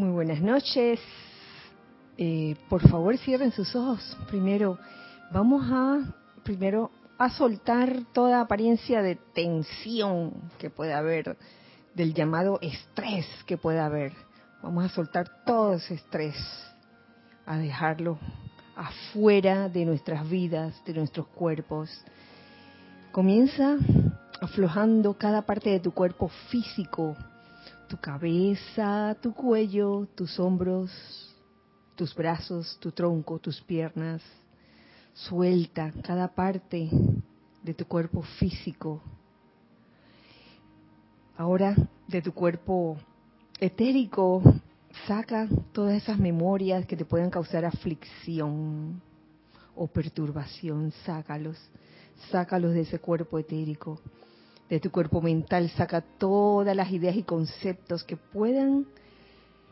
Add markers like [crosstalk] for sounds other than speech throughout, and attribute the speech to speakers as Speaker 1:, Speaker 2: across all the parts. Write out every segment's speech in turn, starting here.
Speaker 1: Muy buenas noches. Eh, por favor, cierren sus ojos. Primero, vamos a primero a soltar toda apariencia de tensión que pueda haber, del llamado estrés que pueda haber. Vamos a soltar todo ese estrés, a dejarlo afuera de nuestras vidas, de nuestros cuerpos. Comienza aflojando cada parte de tu cuerpo físico, tu cabeza, tu cuello, tus hombros, tus brazos, tu tronco, tus piernas. Suelta cada parte de tu cuerpo físico. Ahora de tu cuerpo etérico, saca todas esas memorias que te puedan causar aflicción o perturbación, sácalos, sácalos de ese cuerpo etérico de tu cuerpo mental, saca todas las ideas y conceptos que puedan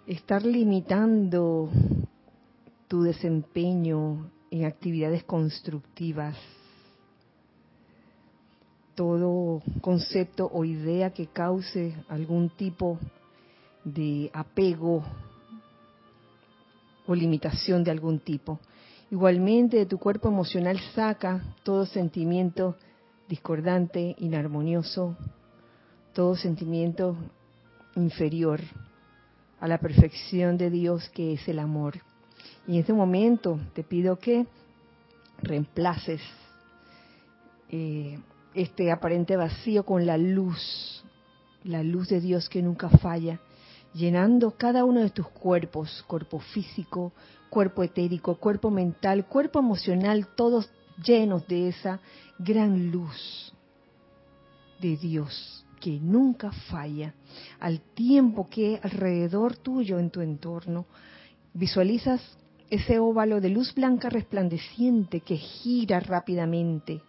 Speaker 1: estar limitando tu desempeño en actividades constructivas. Todo concepto o idea que cause algún tipo de apego o limitación de algún tipo. Igualmente de tu cuerpo emocional saca todo sentimiento discordante, inarmonioso, todo sentimiento inferior a la perfección de Dios que es el amor. Y en este momento te pido que reemplaces eh, este aparente vacío con la luz, la luz de Dios que nunca falla, llenando cada uno de tus cuerpos, cuerpo físico, cuerpo etérico, cuerpo mental, cuerpo emocional, todos llenos de esa gran luz de Dios que nunca falla, al tiempo que alrededor tuyo en tu entorno visualizas ese óvalo de luz blanca resplandeciente que gira rápidamente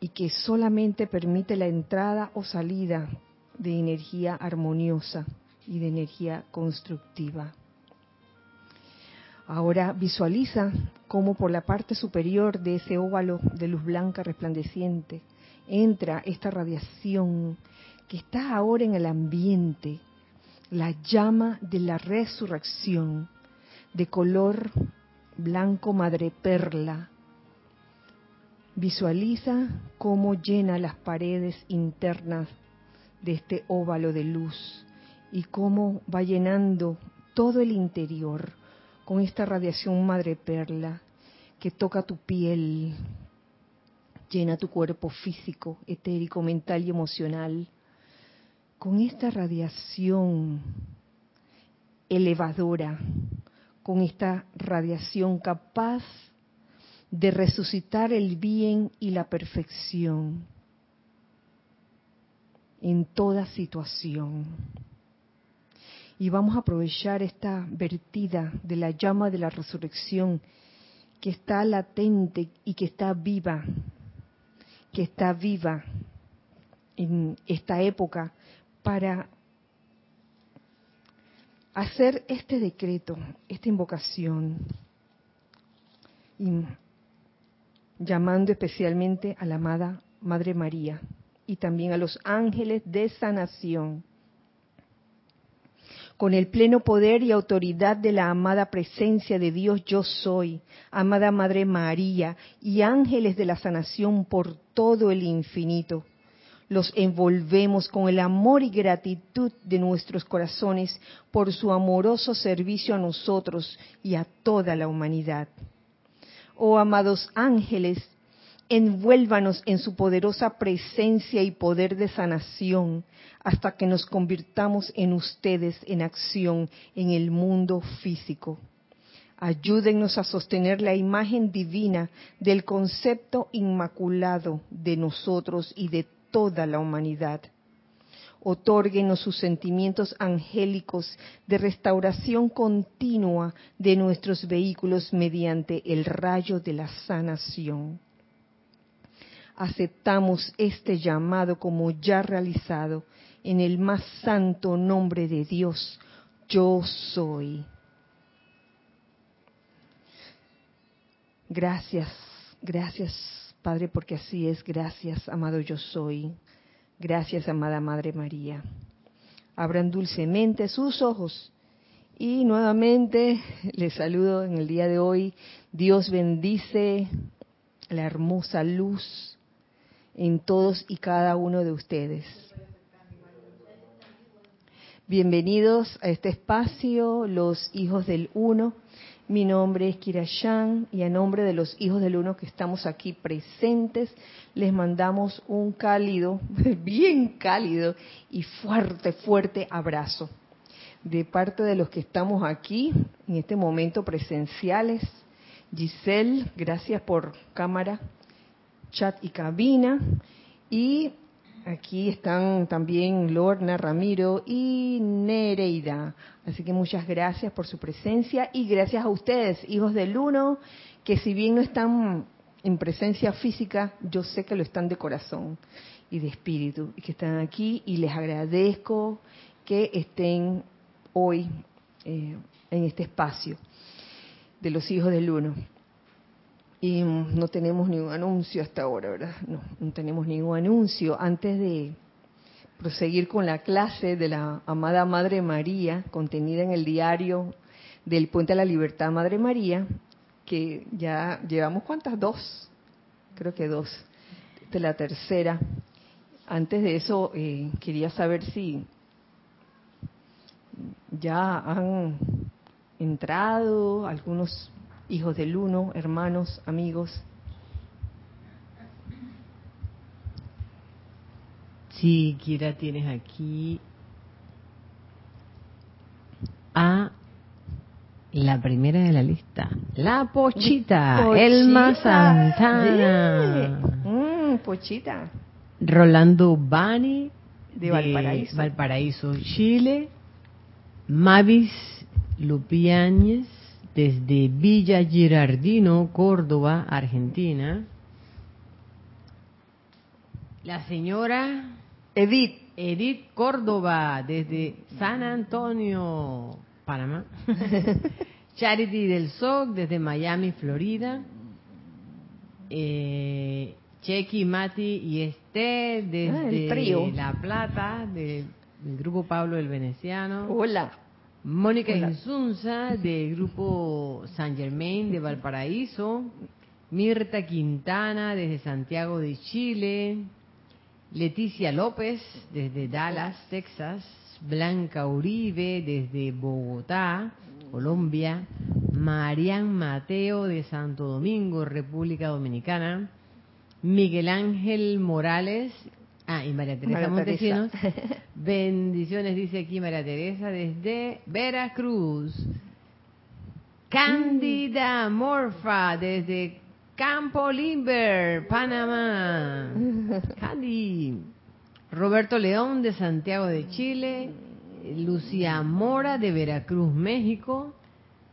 Speaker 1: y que solamente permite la entrada o salida de energía armoniosa y de energía constructiva. Ahora visualiza cómo por la parte superior de ese óvalo de luz blanca resplandeciente entra esta radiación que está ahora en el ambiente, la llama de la resurrección de color blanco madre perla. Visualiza cómo llena las paredes internas de este óvalo de luz y cómo va llenando todo el interior con esta radiación madre perla que toca tu piel, llena tu cuerpo físico, etérico, mental y emocional, con esta radiación elevadora, con esta radiación capaz de resucitar el bien y la perfección en toda situación y vamos a aprovechar esta vertida de la llama de la resurrección que está latente y que está viva, que está viva en esta época para hacer este decreto, esta invocación, y llamando especialmente a la amada Madre María y también a los ángeles de sanación con el pleno poder y autoridad de la amada presencia de Dios yo soy, amada Madre María y ángeles de la sanación por todo el infinito. Los envolvemos con el amor y gratitud de nuestros corazones por su amoroso servicio a nosotros y a toda la humanidad. Oh amados ángeles, envuélvanos en su poderosa presencia y poder de sanación hasta que nos convirtamos en ustedes en acción en el mundo físico. Ayúdennos a sostener la imagen divina del concepto inmaculado de nosotros y de toda la humanidad. Otórguenos sus sentimientos angélicos de restauración continua de nuestros vehículos mediante el rayo de la sanación. Aceptamos este llamado como ya realizado en el más santo nombre de Dios, yo soy. Gracias, gracias Padre, porque así es. Gracias, amado yo soy. Gracias, amada Madre María. Abran dulcemente sus ojos Y nuevamente les saludo en el día de hoy. Dios bendice la hermosa luz en todos y cada uno de ustedes. Bienvenidos a este espacio, los hijos del uno. Mi nombre es Kirashan y a nombre de los hijos del uno que estamos aquí presentes, les mandamos un cálido, [laughs] bien cálido y fuerte, fuerte abrazo. De parte de los que estamos aquí en este momento presenciales, Giselle, gracias por cámara, chat y cabina. Y Aquí están también Lorna, Ramiro y Nereida. Así que muchas gracias por su presencia y gracias a ustedes, hijos del uno, que si bien no están en presencia física, yo sé que lo están de corazón y de espíritu y que están aquí y les agradezco que estén hoy eh, en este espacio de los hijos del uno. Y no tenemos ningún anuncio hasta ahora, ¿verdad? No, no tenemos ningún anuncio. Antes de proseguir con la clase de la amada Madre María, contenida en el diario del Puente a la Libertad Madre María, que ya llevamos cuántas, dos, creo que dos, es la tercera. Antes de eso, eh, quería saber si ya han entrado algunos hijos del uno, hermanos, amigos.
Speaker 2: Sí, Kira, tienes aquí a la primera de la lista, la Pochita, Elma Santana.
Speaker 1: Mm, pochita.
Speaker 2: Rolando Bani,
Speaker 1: de, Valparaíso.
Speaker 2: Valparaíso, Chile. Mavis Lupiáñez, desde Villa Girardino, Córdoba, Argentina. La señora
Speaker 1: Edith.
Speaker 2: Edith Córdoba, desde San Antonio, Panamá. [laughs] Charity del SOC, desde Miami, Florida. Eh, Chequi, Mati y Esté, desde La Plata, del grupo Pablo el Veneciano.
Speaker 1: Hola.
Speaker 2: Mónica Insunza, del grupo San Germain de Valparaíso. Mirta Quintana, desde Santiago de Chile. Leticia López, desde Dallas, Texas. Blanca Uribe, desde Bogotá, Colombia. Marian Mateo, de Santo Domingo, República Dominicana. Miguel Ángel Morales Ah, y María Teresa Montesinos. [laughs] Bendiciones, dice aquí María Teresa, desde Veracruz. Cándida Morfa, desde Campo Limber, Panamá. [laughs] Candy. Roberto León, de Santiago de Chile. Lucía Mora, de Veracruz, México.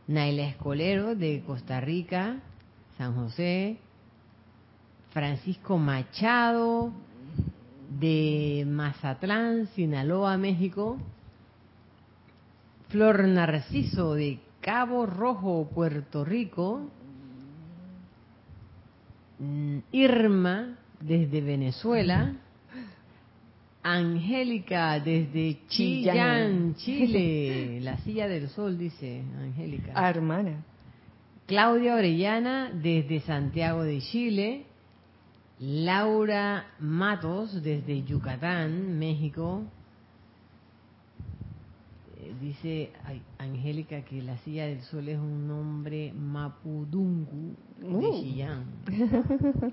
Speaker 2: Naila Escolero, de Costa Rica, San José. Francisco Machado, de Mazatlán, Sinaloa, México. Flor Narciso de Cabo Rojo, Puerto Rico. Mm, Irma desde Venezuela. Angélica desde Chillán, Chile. [laughs] La silla del sol, dice Angélica.
Speaker 1: Ah, hermana.
Speaker 2: Claudia Orellana desde Santiago de Chile. Laura Matos desde Yucatán, México. Eh, dice Angélica que la silla del sol es un nombre mapudungu de uh. [laughs]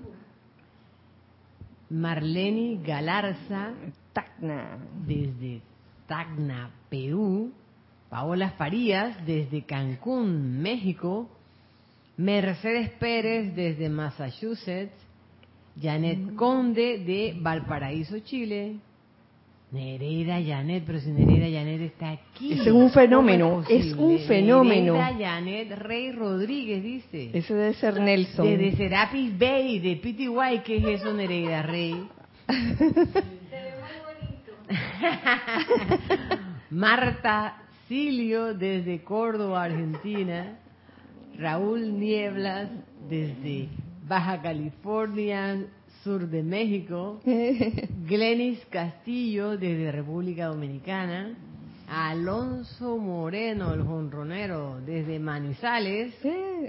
Speaker 2: Marlene Galarza
Speaker 1: Tacna.
Speaker 2: desde Tacna, Perú. Paola Farías desde Cancún, México. Mercedes Pérez desde Massachusetts. Janet Conde de Valparaíso, Chile. Nereida Janet, pero si Nereida Janet está aquí.
Speaker 1: Es un fenómeno, es, un fenómeno.
Speaker 2: Nereida Janet Rey Rodríguez dice.
Speaker 1: Eso debe ser Nelson.
Speaker 2: De, Serapis Bay, de PTY, ¿qué es eso Nereida Rey? Se ve muy bonito. Marta Silio desde Córdoba, Argentina. Raúl Nieblas desde Baja California, sur de México. [laughs] Glenis Castillo, desde República Dominicana. Alonso Moreno, el jonronero, desde Manizales,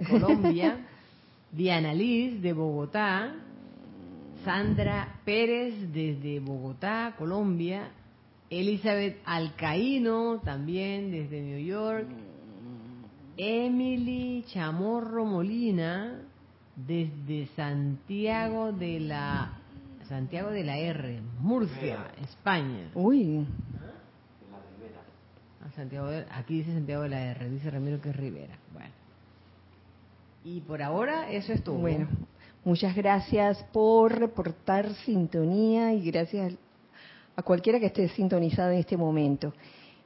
Speaker 2: Colombia. [laughs] Diana Liz, de Bogotá. Sandra Pérez, desde Bogotá, Colombia. Elizabeth Alcaíno, también desde New York. Emily Chamorro Molina, desde Santiago de la Santiago de la R, Murcia, España.
Speaker 1: Uy.
Speaker 2: Ah, Santiago aquí dice Santiago de la R, dice Ramiro que es Rivera. Bueno. Y por ahora eso es todo.
Speaker 1: Bueno, muchas gracias por reportar sintonía y gracias a cualquiera que esté sintonizado en este momento.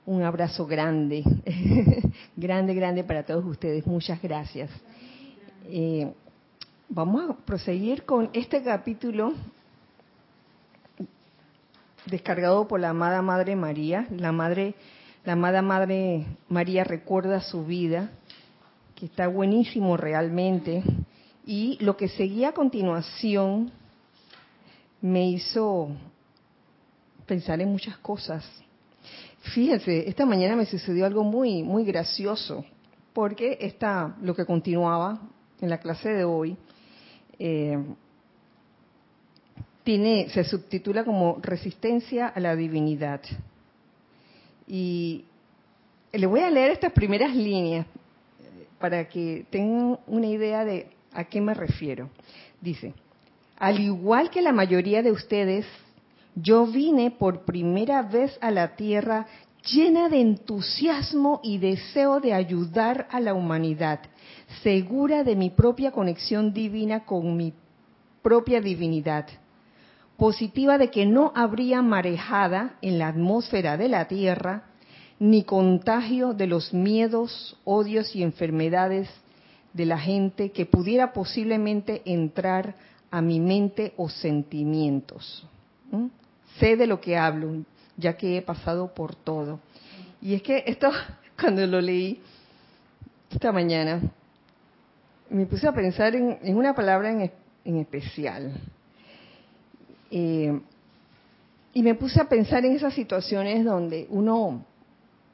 Speaker 1: Un abrazo grande, [laughs] grande, grande para todos ustedes. Muchas gracias. Eh, vamos a proseguir con este capítulo descargado por la amada Madre María. La madre, la amada Madre María recuerda su vida, que está buenísimo realmente. Y lo que seguía a continuación me hizo pensar en muchas cosas. Fíjense, esta mañana me sucedió algo muy, muy gracioso, porque está lo que continuaba en la clase de hoy. Eh, tiene, se subtitula como Resistencia a la Divinidad. Y le voy a leer estas primeras líneas para que tengan una idea de a qué me refiero. Dice, al igual que la mayoría de ustedes, yo vine por primera vez a la Tierra llena de entusiasmo y deseo de ayudar a la humanidad, segura de mi propia conexión divina con mi propia divinidad positiva de que no habría marejada en la atmósfera de la Tierra, ni contagio de los miedos, odios y enfermedades de la gente que pudiera posiblemente entrar a mi mente o sentimientos. Sé de lo que hablo, ya que he pasado por todo. Y es que esto, [laughs] cuando lo leí esta mañana, me puse a pensar en, una palabra en especial, eh, y me puse a pensar en esas situaciones donde uno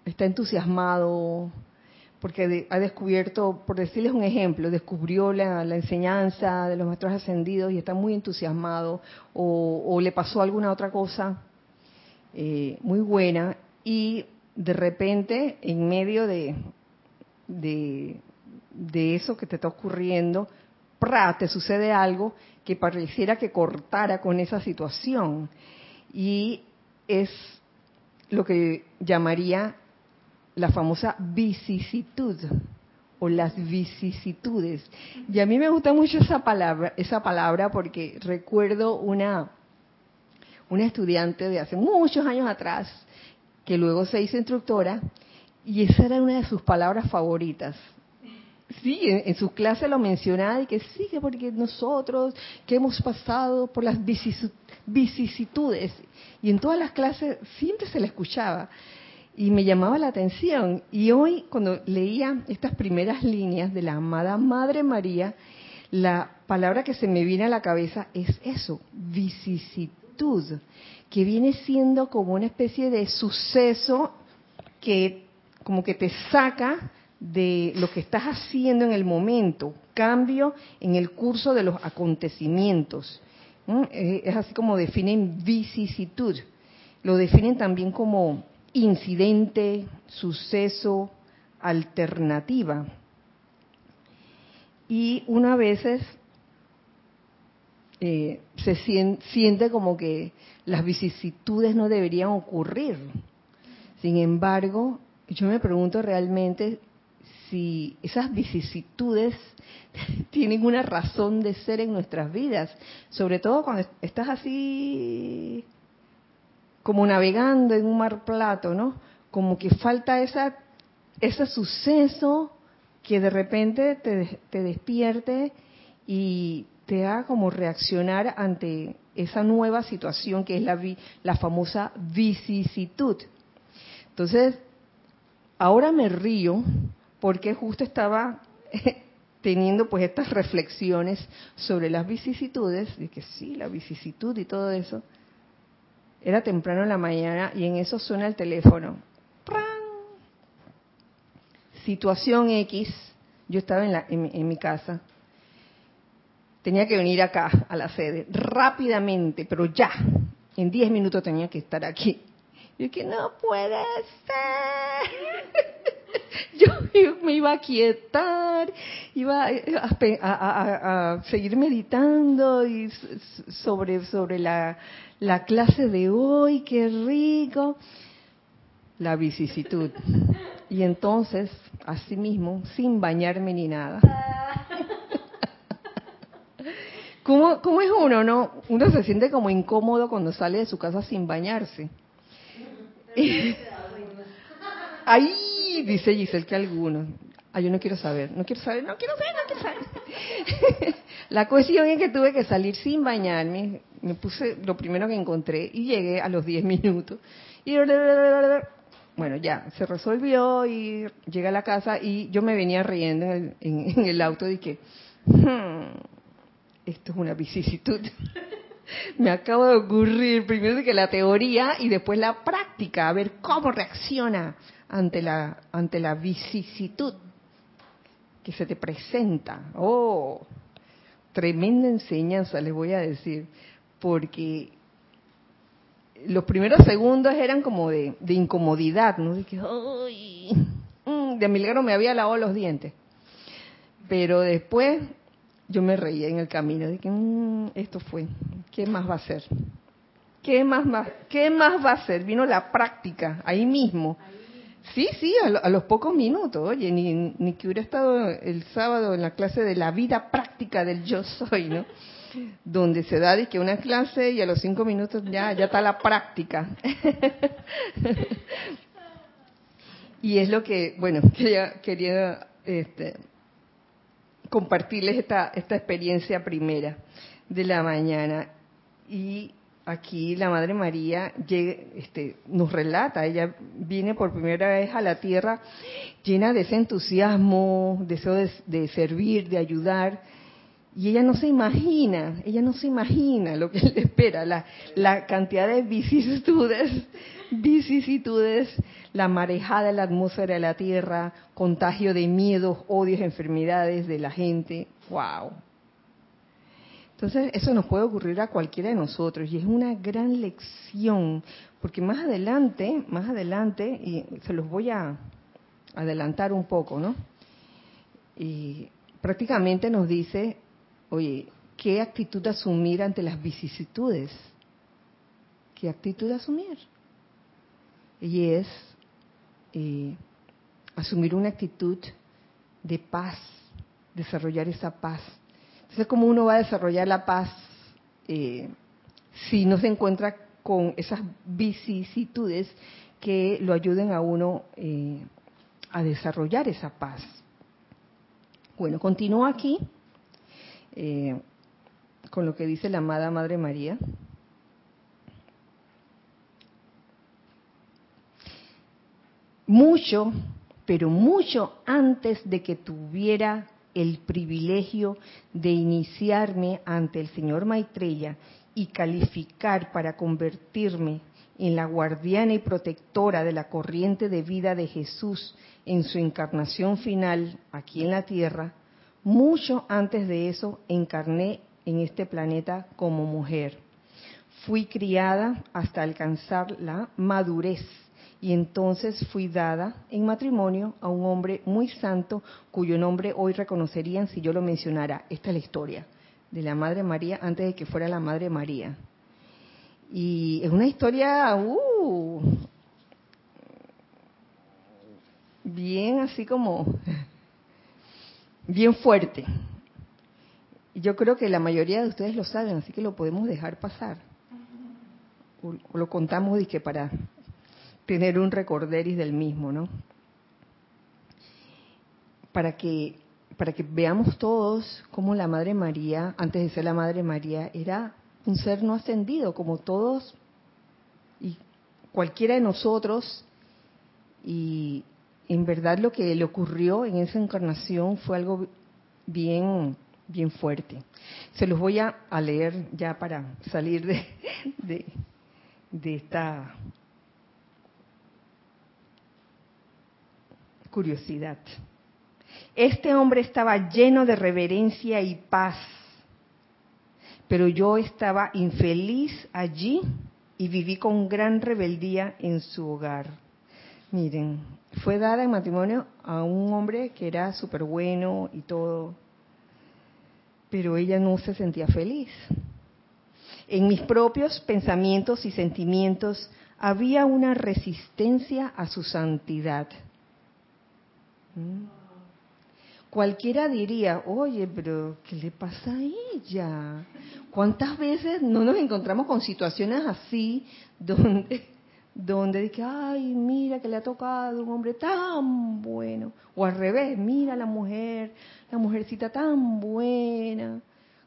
Speaker 1: está entusiasmado porque ha descubierto, por decirles un ejemplo, descubrió la, enseñanza de los maestros ascendidos y está muy entusiasmado o, le pasó alguna otra cosa eh, muy buena y de repente en medio de, de, eso que te está ocurriendo, te sucede algo que pareciera que cortara con esa situación. Y es lo que llamaría la famosa vicisitud o las vicisitudes. Y a mí me gusta mucho esa palabra, esa palabra porque recuerdo una una estudiante de hace muchos años atrás que luego se hizo instructora y esa era una de sus palabras favoritas. Sí, en, su clase lo mencionaba y que sí, porque nosotros que hemos pasado por las vicisitudes y en todas las clases siempre se le escuchaba y me llamaba la atención. Y hoy cuando leía estas primeras líneas de la amada Madre María, la palabra que se me viene a la cabeza es eso, vicisitud, que viene siendo como una especie de suceso que como que te saca de lo que estás haciendo en el momento, cambio en el curso de los acontecimientos. Eh, es así como definen vicisitud. Lo definen también como incidente, suceso, alternativa. Y una veces eh, se siente como que las vicisitudes no deberían ocurrir. Sin embargo, yo me pregunto realmente si esas vicisitudes [laughs] tienen una razón de ser en nuestras vidas, sobre todo cuando estás así como navegando en un mar plato, ¿no? Como que falta esa, ese suceso que de repente te, te despierte y te haga como reaccionar ante esa nueva situación que es la, la famosa vicisitud. Entonces, ahora me río porque justo estaba [laughs] teniendo pues estas reflexiones sobre las vicisitudes, de que sí, la vicisitud y todo eso. Era temprano en la mañana y en eso suena el teléfono. situación X, yo estaba en, la, en, mi casa, tenía que venir acá a la sede rápidamente, pero ya, en 10 minutos tenía que estar aquí. Y que no puede ser. [laughs] yo me iba a quietar, iba a, seguir meditando y sobre, sobre la, la clase de hoy, qué rico, la vicisitud. Y entonces, así mismo, sin bañarme ni nada. ¿Cómo, ¿Cómo es uno, no? Uno se siente como incómodo cuando sale de su casa sin bañarse. [laughs] Ahí dice Giselle que algunos. Ah, yo no quiero saber, no quiero saber, no quiero saber, no quiero saber. [laughs] la cuestión es que tuve que salir sin bañarme. Me puse lo primero que encontré y llegué a los 10 minutos. Y bueno, ya, se resolvió y llegué a la casa y yo me venía riendo en el, auto y que, hmm, esto es una vicisitud. [laughs] me acabo de ocurrir primero que la teoría y después la práctica, a ver cómo reacciona ante la, ante la vicisitud que se te presenta. Oh, tremenda enseñanza les voy a decir, porque los primeros segundos eran como de, incomodidad, ¿no? De que, mm, de milagro me había lavado los dientes. Pero después yo me reía en el camino, de que mm, esto fue, ¿qué más va a ser? ¿Qué más, va, ¿Qué más va a ser? Vino la práctica, ahí mismo. Sí, sí, a, los pocos minutos. Oye, ni, ni que hubiera estado el sábado en la clase de la vida práctica del yo soy, ¿no? [laughs] Donde se da de que una clase y a los cinco minutos ya, ya está la práctica. [laughs] y es lo que, bueno, quería, quería este, compartirles esta, esta experiencia primera de la mañana. Y aquí la Madre María este, nos relata, ella viene por primera vez a la tierra llena de ese entusiasmo, deseo de, servir, de ayudar, y ella no se imagina, ella no se imagina lo que [laughs] le espera, la, la cantidad de vicisitudes, vicisitudes, la marejada de la atmósfera de la tierra, contagio de miedos, odios, enfermedades de la gente, wow, entonces, eso nos puede ocurrir a cualquiera de nosotros y es una gran lección, porque más adelante, más adelante, y se los voy a adelantar un poco, ¿no? Y prácticamente nos dice, oye, ¿qué actitud asumir ante las vicisitudes? ¿Qué actitud asumir? Y es eh, asumir una actitud de paz, desarrollar esa paz entonces, ¿cómo uno va a desarrollar la paz eh, si no se encuentra con esas vicisitudes que lo ayuden a uno eh, a desarrollar esa paz? Bueno, continúo aquí con lo que dice la amada Madre María. Mucho, pero mucho antes de que tuviera el privilegio de iniciarme ante el señor Maitreya y calificar para convertirme en la guardiana y protectora de la corriente de vida de Jesús en su encarnación final aquí en la tierra, mucho antes de eso encarné en este planeta como mujer. Fui criada hasta alcanzar la madurez y entonces fui dada en matrimonio a un hombre muy santo cuyo nombre hoy reconocerían si yo lo mencionara. Esta es la historia de la Madre María antes de que fuera la Madre María. Y es una historia uh, bien así como, [laughs] bien fuerte. Y yo creo que la mayoría de ustedes lo saben, así que lo podemos dejar pasar. O, lo contamos y que para tener un recorderis del mismo, ¿no? Para que para que veamos todos cómo la Madre María, antes de ser la Madre María, era un ser no ascendido, como todos y cualquiera de nosotros. Y en verdad lo que le ocurrió en esa encarnación fue algo bien, bien fuerte. Se los voy a, leer ya para salir de, de, de esta curiosidad. Este hombre estaba lleno de reverencia y paz, pero yo estaba infeliz allí y viví con gran rebeldía en su hogar. Miren, fue dada en matrimonio a un hombre que era súper bueno y todo, pero ella no se sentía feliz. En mis propios pensamientos y sentimientos había una resistencia a su santidad. ¿Mm? Cualquiera diría, oye, pero ¿qué le pasa a ella? ¿Cuántas veces no nos encontramos con situaciones así donde, donde que, ay, mira que le ha tocado un hombre tan bueno? O al revés, mira la mujer, la mujercita tan buena,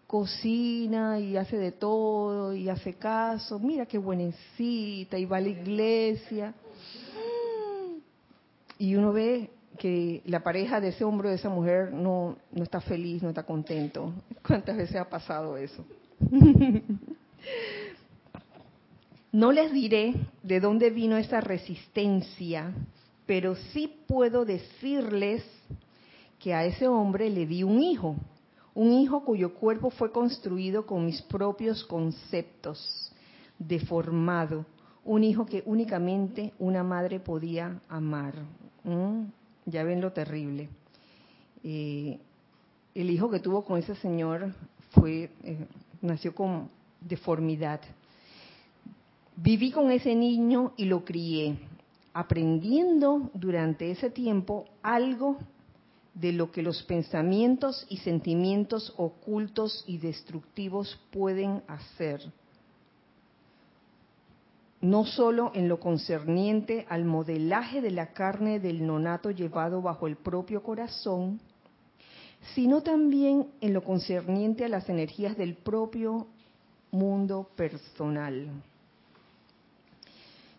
Speaker 1: cocina y hace de todo y hace caso, mira qué buenecita y va a la iglesia. Y uno ve que la pareja de ese hombre o de esa mujer no, no está feliz, no está contento. [laughs] ¿Cuántas veces ha pasado eso? [laughs] no les diré de dónde vino esa resistencia, pero sí puedo decirles que a ese hombre le di un hijo, un hijo cuyo cuerpo fue construido con mis propios conceptos, deformado, un hijo que únicamente una madre podía amar. Ya ven lo terrible. Eh, el hijo que tuvo con ese señor fue eh, nació con deformidad. Viví con ese niño y lo crié, aprendiendo durante ese tiempo algo de lo que los pensamientos y sentimientos ocultos y destructivos pueden hacer no solo en lo concerniente al modelaje de la carne del nonato llevado bajo el propio corazón, sino también en lo concerniente a las energías del propio mundo personal.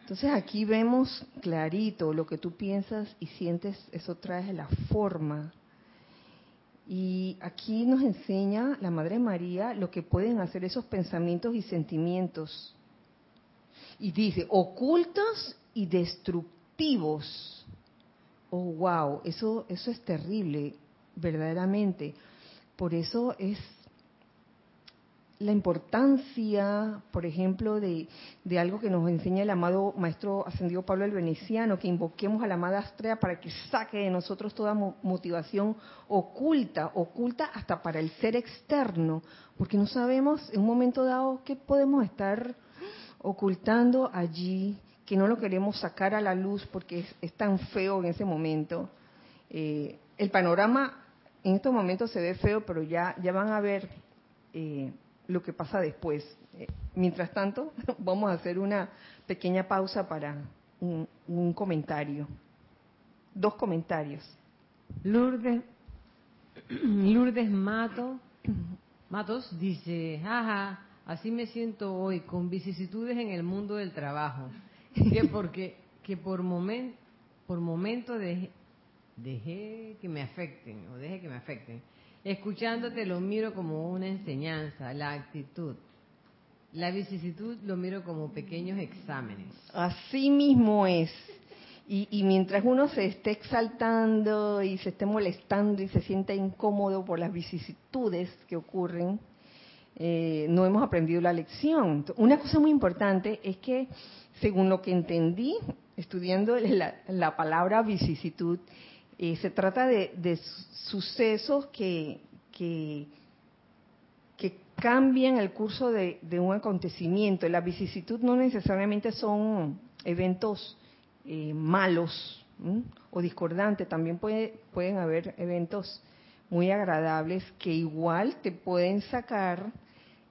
Speaker 1: Entonces aquí vemos clarito lo que tú piensas y sientes, eso trae la forma. Y aquí nos enseña la Madre María lo que pueden hacer esos pensamientos y sentimientos y dice, ocultos y destructivos. Oh, wow, eso, eso es terrible, verdaderamente. Por eso es la importancia, por ejemplo, de, de, algo que nos enseña el amado Maestro Ascendido Pablo el Veneciano, que invoquemos a la amada Astrea para que saque de nosotros toda motivación oculta, oculta hasta para el ser externo, porque no sabemos en un momento dado qué podemos estar ocultando allí, que no lo queremos sacar a la luz porque es, tan feo en ese momento. Eh, el panorama en estos momentos se ve feo, pero ya, ya van a ver eh, lo que pasa después. Eh, mientras tanto, [laughs] vamos a hacer una pequeña pausa para un, un comentario. Dos comentarios.
Speaker 2: Lourdes, [clears throat] Lourdes Mato, Matos dice, jaja, Así me siento hoy, con vicisitudes en el mundo del trabajo. [laughs] Que porque que por momento por momento dejé que me afecten o deje que me afecten. Escuchándote lo miro como una enseñanza, la actitud. La vicisitud lo miro como pequeños exámenes.
Speaker 1: Así mismo es. Y, y, mientras uno se esté exaltando y se esté molestando y se sienta incómodo por las vicisitudes que ocurren, eh, no hemos aprendido la lección. Una cosa muy importante es que, según lo que entendí, estudiando [laughs] la, palabra vicisitud, eh, se trata de, sucesos que, que, cambian el curso de, un acontecimiento. La vicisitud no necesariamente son eventos eh, malos o discordantes, también puede, pueden haber eventos muy agradables que igual te pueden sacar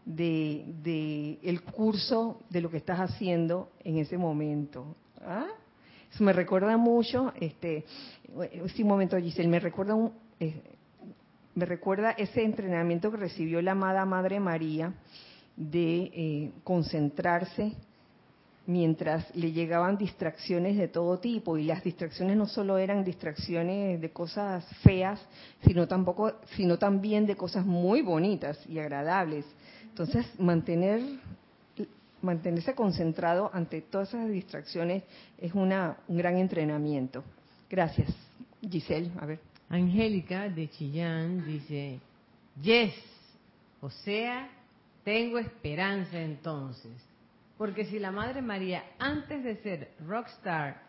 Speaker 1: de, el curso de lo que estás haciendo en ese momento. ¿Ah? Me recuerda mucho, este, un momento Giselle, me recuerda un, eh, me recuerda ese entrenamiento que recibió la amada Madre María de eh, concentrarse mientras le llegaban distracciones de todo tipo y las distracciones no solo eran distracciones de cosas feas, sino tampoco sino también de cosas muy bonitas y agradables. Entonces, mantener mantenerse concentrado ante todas esas distracciones es una, un gran entrenamiento. Gracias. Giselle, a ver.
Speaker 2: Angélica de Chillán dice, yes, o sea, tengo esperanza entonces. Porque si la Madre María antes de ser rockstar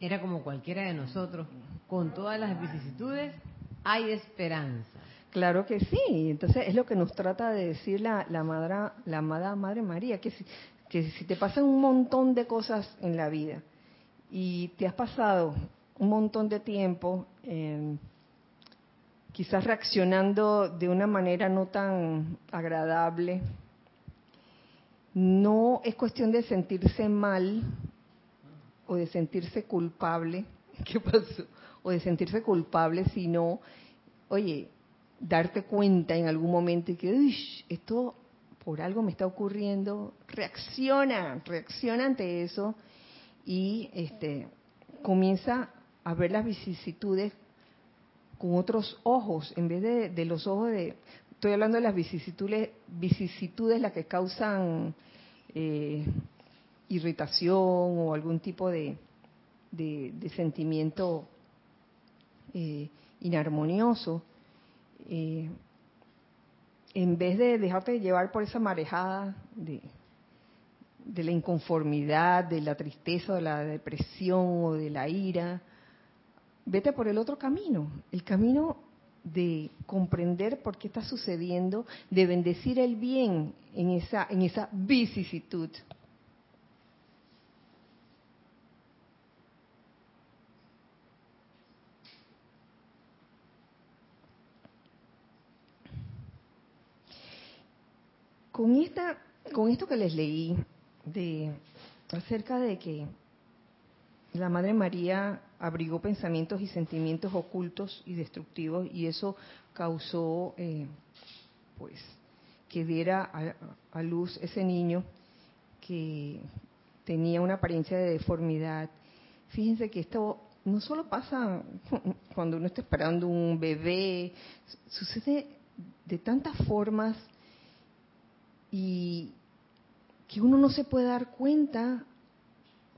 Speaker 2: era como cualquiera de nosotros, con todas las vicisitudes, hay esperanza.
Speaker 1: Claro que sí, entonces es lo que nos trata de decir la, la, madre, la amada Madre María, que si, que si te pasan un montón de cosas en la vida y te has pasado un montón de tiempo eh, quizás reaccionando de una manera no tan agradable, no es cuestión de sentirse mal o de sentirse culpable, ¿qué pasó? O de sentirse culpable, sino, oye, darte cuenta en algún momento y que, uy, esto por algo me está ocurriendo, reacciona, reacciona ante eso y este comienza a ver las vicisitudes con otros ojos, en vez de, de los ojos de, estoy hablando de las vicisitudes, vicisitudes las que causan eh, irritación o algún tipo de, de, sentimiento eh, inarmonioso, eh, en vez de dejarte llevar por esa marejada de, de la inconformidad, de la tristeza, de la depresión o de la ira, vete por el otro camino, el camino de comprender por qué está sucediendo, de bendecir el bien en esa, en esa vicisitud. Con esta, con esto que les leí de acerca de que la Madre María abrigó pensamientos y sentimientos ocultos y destructivos y eso causó, eh, pues, que diera a, a, luz ese niño que tenía una apariencia de deformidad. Fíjense que esto no solo pasa cuando uno está esperando un bebé, sucede de tantas formas y que uno no se puede dar cuenta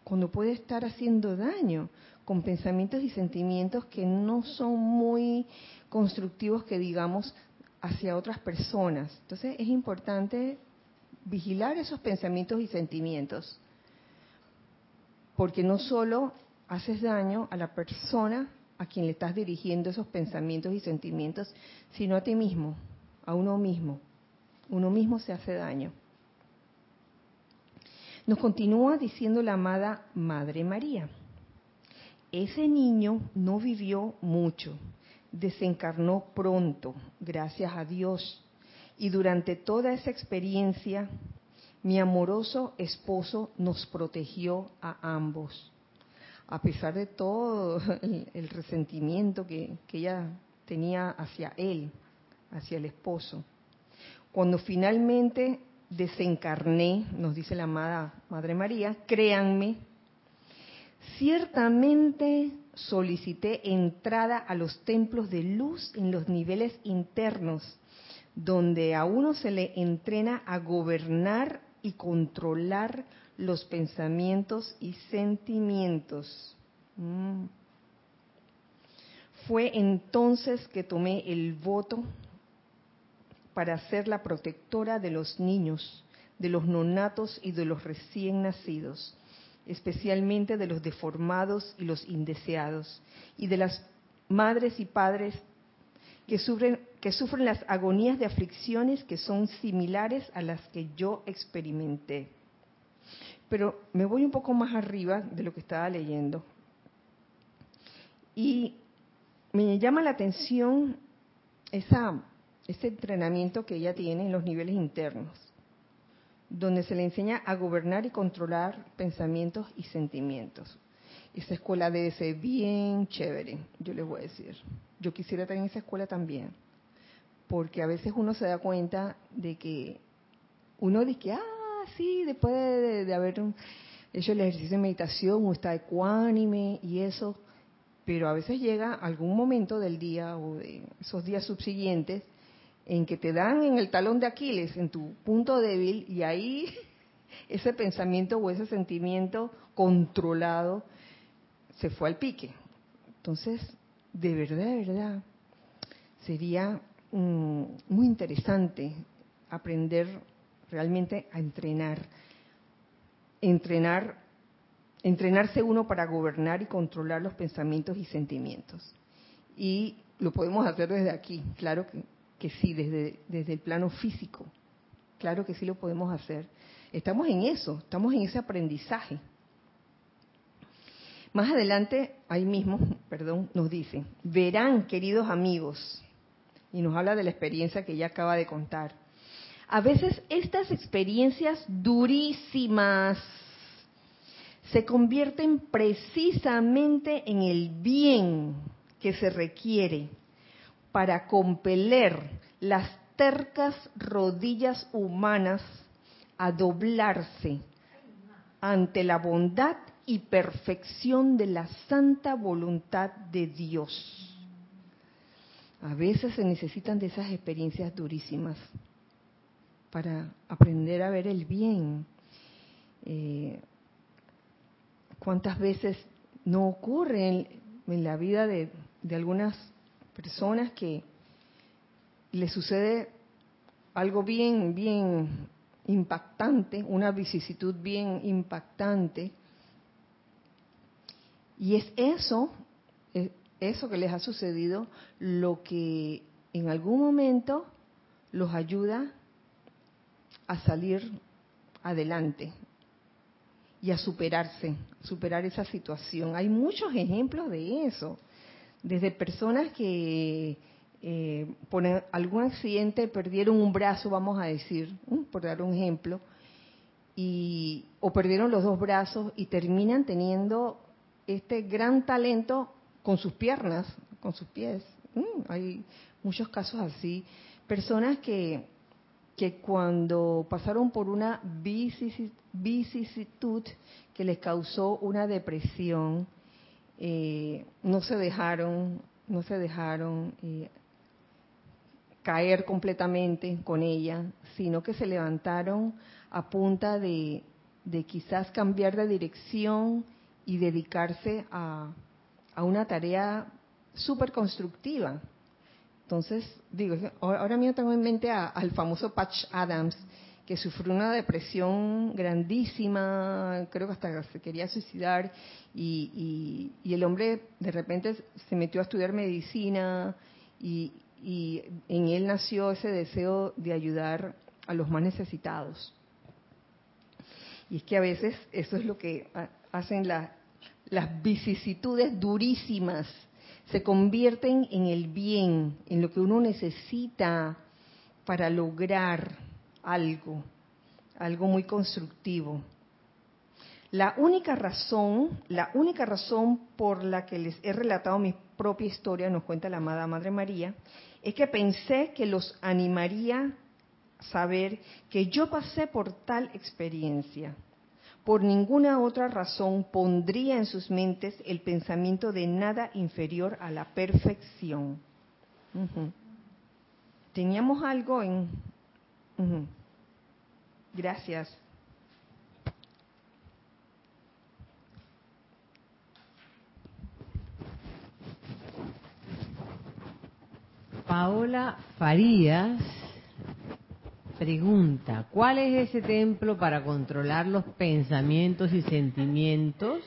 Speaker 1: cuando puede estar haciendo daño con pensamientos y sentimientos que no son muy constructivos que digamos hacia otras personas. Entonces es importante vigilar esos pensamientos y sentimientos, porque no solo haces daño a la persona a quien le estás dirigiendo esos pensamientos y sentimientos, sino a ti mismo, a uno mismo. Uno mismo se hace daño. Nos continúa diciendo la amada Madre María. Ese niño no vivió mucho, desencarnó pronto, gracias a Dios, y durante toda esa experiencia mi amoroso esposo nos protegió a ambos, a pesar de todo el, resentimiento que, que ella tenía hacia él, hacia el esposo. Cuando finalmente desencarné, nos dice la amada Madre María, créanme, ciertamente solicité entrada a los templos de luz en los niveles internos, donde a uno se le entrena a gobernar y controlar los pensamientos y sentimientos. Mm. Fue entonces que tomé el voto para ser la protectora de los niños, de los nonatos y de los recién nacidos, especialmente de los deformados y los indeseados, y de las madres y padres que sufren, que sufren las agonías de aflicciones que son similares a las que yo experimenté. Pero me voy un poco más arriba de lo que estaba leyendo. Y me llama la atención esa ese entrenamiento que ella tiene en los niveles internos, donde se le enseña a gobernar y controlar pensamientos y sentimientos. Esa escuela debe ser bien chévere, yo les voy a decir. Yo quisiera tener esa escuela también, porque a veces uno se da cuenta de que uno dice que, ah, sí, después de, de haber hecho el ejercicio de meditación, uno está ecuánime y eso, pero a veces llega algún momento del día o de esos días subsiguientes en que te dan en el talón de Aquiles, en tu punto débil, y ahí [laughs] ese pensamiento o ese sentimiento controlado se fue al pique. Entonces, de verdad, de verdad, sería mm, muy interesante aprender realmente a entrenar. Entrenar, entrenarse uno para gobernar y controlar los pensamientos y sentimientos. Y lo podemos hacer desde aquí, claro que, que sí, desde, desde el plano físico. Claro que sí lo podemos hacer. Estamos en eso, estamos en ese aprendizaje. Más adelante, ahí mismo, [laughs] perdón, nos dice, verán, queridos amigos, y nos habla de la experiencia que ella acaba de contar. A veces estas experiencias durísimas se convierten precisamente en el bien que se requiere para compeler las tercas rodillas humanas a doblarse ante la bondad y perfección de la santa voluntad de Dios. A veces se necesitan de esas experiencias durísimas para aprender a ver el bien. Eh, ¿Cuántas veces no ocurre en, la vida de, de algunas personas que le sucede algo bien, bien impactante, una vicisitud bien impactante, y es eso, eso que les ha sucedido, lo que en algún momento los ayuda a salir adelante y a superarse, superar esa situación. Hay muchos ejemplos de eso, desde personas que eh, por algún accidente perdieron un brazo, vamos a decir, por dar un ejemplo, y, o perdieron los dos brazos y terminan teniendo este gran talento con sus piernas, con sus pies. Mm, hay muchos casos así. Personas que, que cuando pasaron por una vicisitud que les causó una depresión, eh, no se dejaron, no se dejaron eh, caer completamente con ella, sino que se levantaron a punta de, de quizás cambiar de dirección, y dedicarse a, una tarea súper constructiva. Entonces, digo, ahora mismo tengo en mente al famoso Patch Adams, que sufrió una depresión grandísima, creo que hasta se quería suicidar, y, el hombre de repente se metió a estudiar medicina y, en él nació ese deseo de ayudar a los más necesitados. Y es que a veces eso es lo que hacen las vicisitudes durísimas, se convierten en el bien, en lo que uno necesita para lograr algo, algo muy constructivo. La única razón, la única razón por la que les he relatado mi propia historia, nos cuenta la amada Madre María, es que pensé que los animaría saber que yo pasé por tal experiencia por ninguna otra razón pondría en sus mentes el pensamiento de nada inferior a la perfección. Teníamos algo en... Gracias.
Speaker 2: Paola Farías Pregunta, ¿cuál es ese templo para controlar los pensamientos y sentimientos?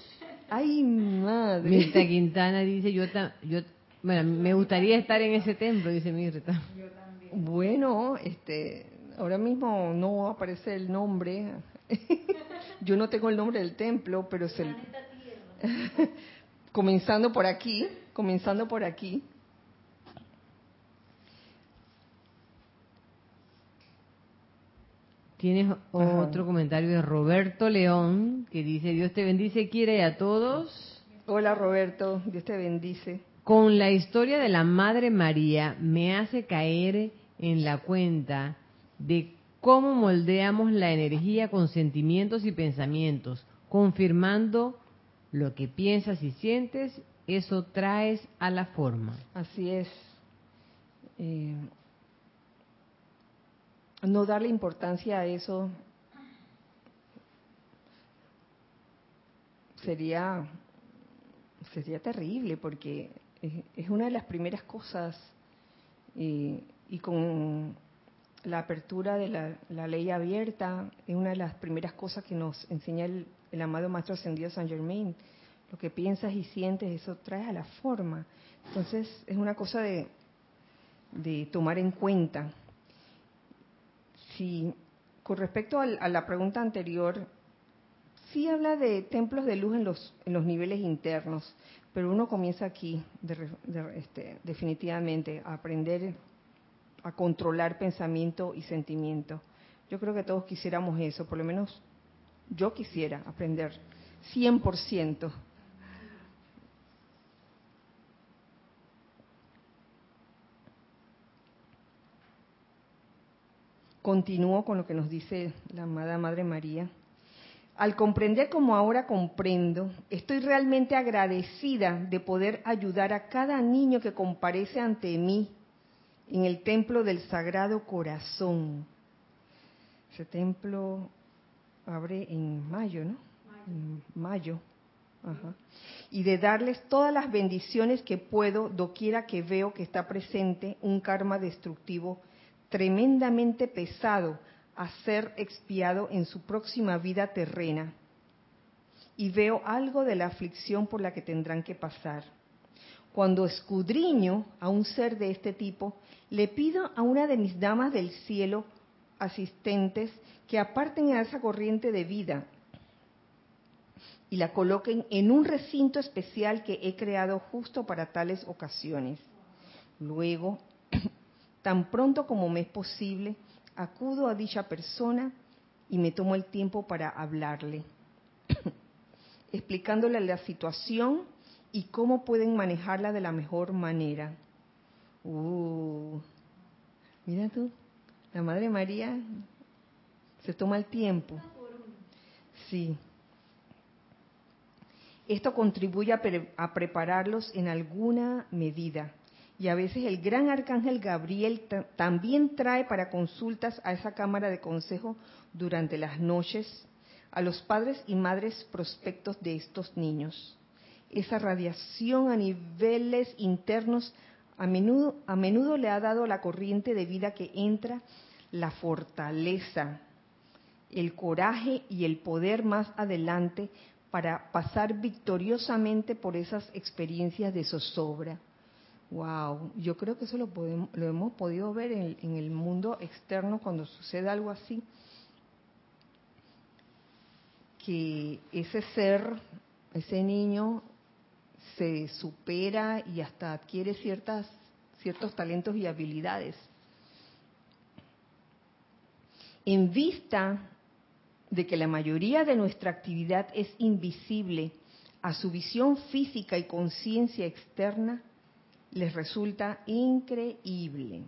Speaker 1: Ay, madre.
Speaker 2: Mirta Quintana dice, yo, yo bueno, me gustaría estar en ese templo, dice Mirta.
Speaker 1: Yo también. Bueno, este, ahora mismo no aparece el nombre. [laughs] yo no tengo el nombre del templo, pero se... [laughs] comenzando por aquí, comenzando por aquí.
Speaker 2: Tienes otro comentario de Roberto León que dice, Dios te bendice, quiere a todos.
Speaker 1: Hola Roberto, Dios te bendice.
Speaker 2: Con la historia de la Madre María me hace caer en la cuenta de cómo moldeamos la energía con sentimientos y pensamientos, confirmando lo que piensas y sientes, eso traes a la forma.
Speaker 1: Así es. Eh, no darle importancia a eso sería sería terrible porque es, una de las primeras cosas y con la apertura de la, ley abierta es una de las primeras cosas que nos enseña el, amado Maestro Ascendido San Germain. Lo que piensas y sientes, eso trae a la forma. Entonces es una cosa de, de tomar en cuenta. Si, con respecto a, la pregunta anterior, sí habla de templos de luz en los, los niveles internos, pero uno comienza aquí, este, definitivamente, a aprender a controlar pensamiento y sentimiento. Yo creo que todos quisiéramos eso, por lo menos yo quisiera aprender 100%. Continúo con lo que nos dice la amada Madre María. Al comprender como ahora comprendo, estoy realmente agradecida de poder ayudar a cada niño que comparece ante mí en el templo del Sagrado Corazón. Ese templo abre en mayo, ¿no? mayo. Y de darles todas las bendiciones que puedo, doquiera que veo que está presente un karma destructivo tremendamente pesado a ser expiado en su próxima vida terrena. Y veo algo de la aflicción por la que tendrán que pasar. Cuando escudriño a un ser de este tipo, le pido a una de mis damas del cielo asistentes que aparten a esa corriente de vida y la coloquen en un recinto especial que he creado justo para tales ocasiones. Luego, [clears throat] tan pronto como me es posible, acudo a dicha persona y me tomo el tiempo para hablarle, [clears throat] explicándole la situación y cómo pueden manejarla de la mejor manera. Uh, mira tú, la Madre María se toma el tiempo. Sí. Esto contribuye a, prepararlos en alguna medida. Y a veces el gran arcángel Gabriel también trae para consultas a esa cámara de consejo durante las noches a los padres y madres prospectos de estos niños. Esa radiación a niveles internos a menudo, a menudo le ha dado la corriente de vida que entra la fortaleza, el coraje y el poder más adelante para pasar victoriosamente por esas experiencias de zozobra. Wow, yo creo que eso lo, podemos, lo hemos podido ver en, en el mundo externo cuando sucede algo así, que ese ser, ese niño se supera y hasta adquiere ciertas, ciertos talentos y habilidades. En vista de que la mayoría de nuestra actividad es invisible a su visión física y conciencia externa, les resulta increíble.